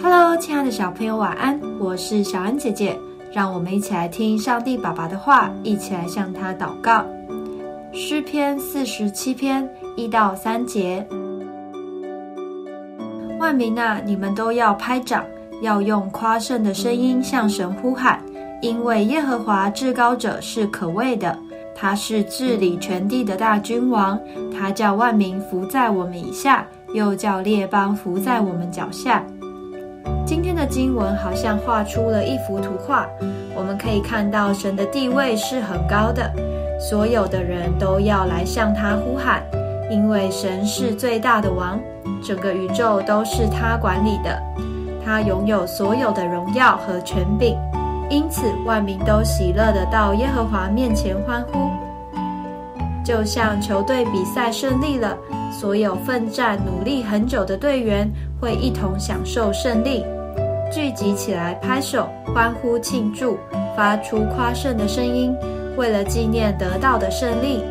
Hello，亲爱的小朋友，晚安！我是小恩姐姐，让我们一起来听上帝爸爸的话，一起来向他祷告。诗篇四十七篇一到三节：万民啊，你们都要拍掌，要用夸胜的声音向神呼喊，因为耶和华至高者是可畏的，他是治理全地的大君王，他叫万民伏在我们以下，又叫列邦伏在我们脚下。今天的经文好像画出了一幅图画，我们可以看到神的地位是很高的，所有的人都要来向他呼喊，因为神是最大的王，整个宇宙都是他管理的，他拥有所有的荣耀和权柄，因此万民都喜乐的到耶和华面前欢呼，就像球队比赛胜利了，所有奋战努力很久的队员会一同享受胜利。聚集起来，拍手欢呼庆祝，发出夸胜的声音，为了纪念得到的胜利。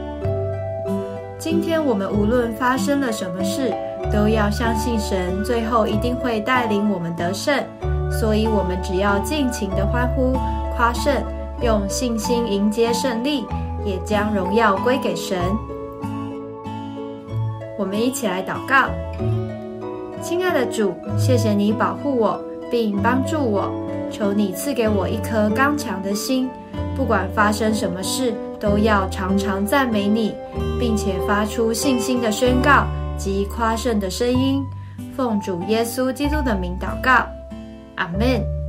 今天我们无论发生了什么事，都要相信神最后一定会带领我们得胜。所以，我们只要尽情的欢呼夸胜，用信心迎接胜利，也将荣耀归给神。我们一起来祷告：亲爱的主，谢谢你保护我。并帮助我，求你赐给我一颗刚强的心，不管发生什么事，都要常常赞美你，并且发出信心的宣告及夸胜的声音。奉主耶稣基督的名祷告，阿门。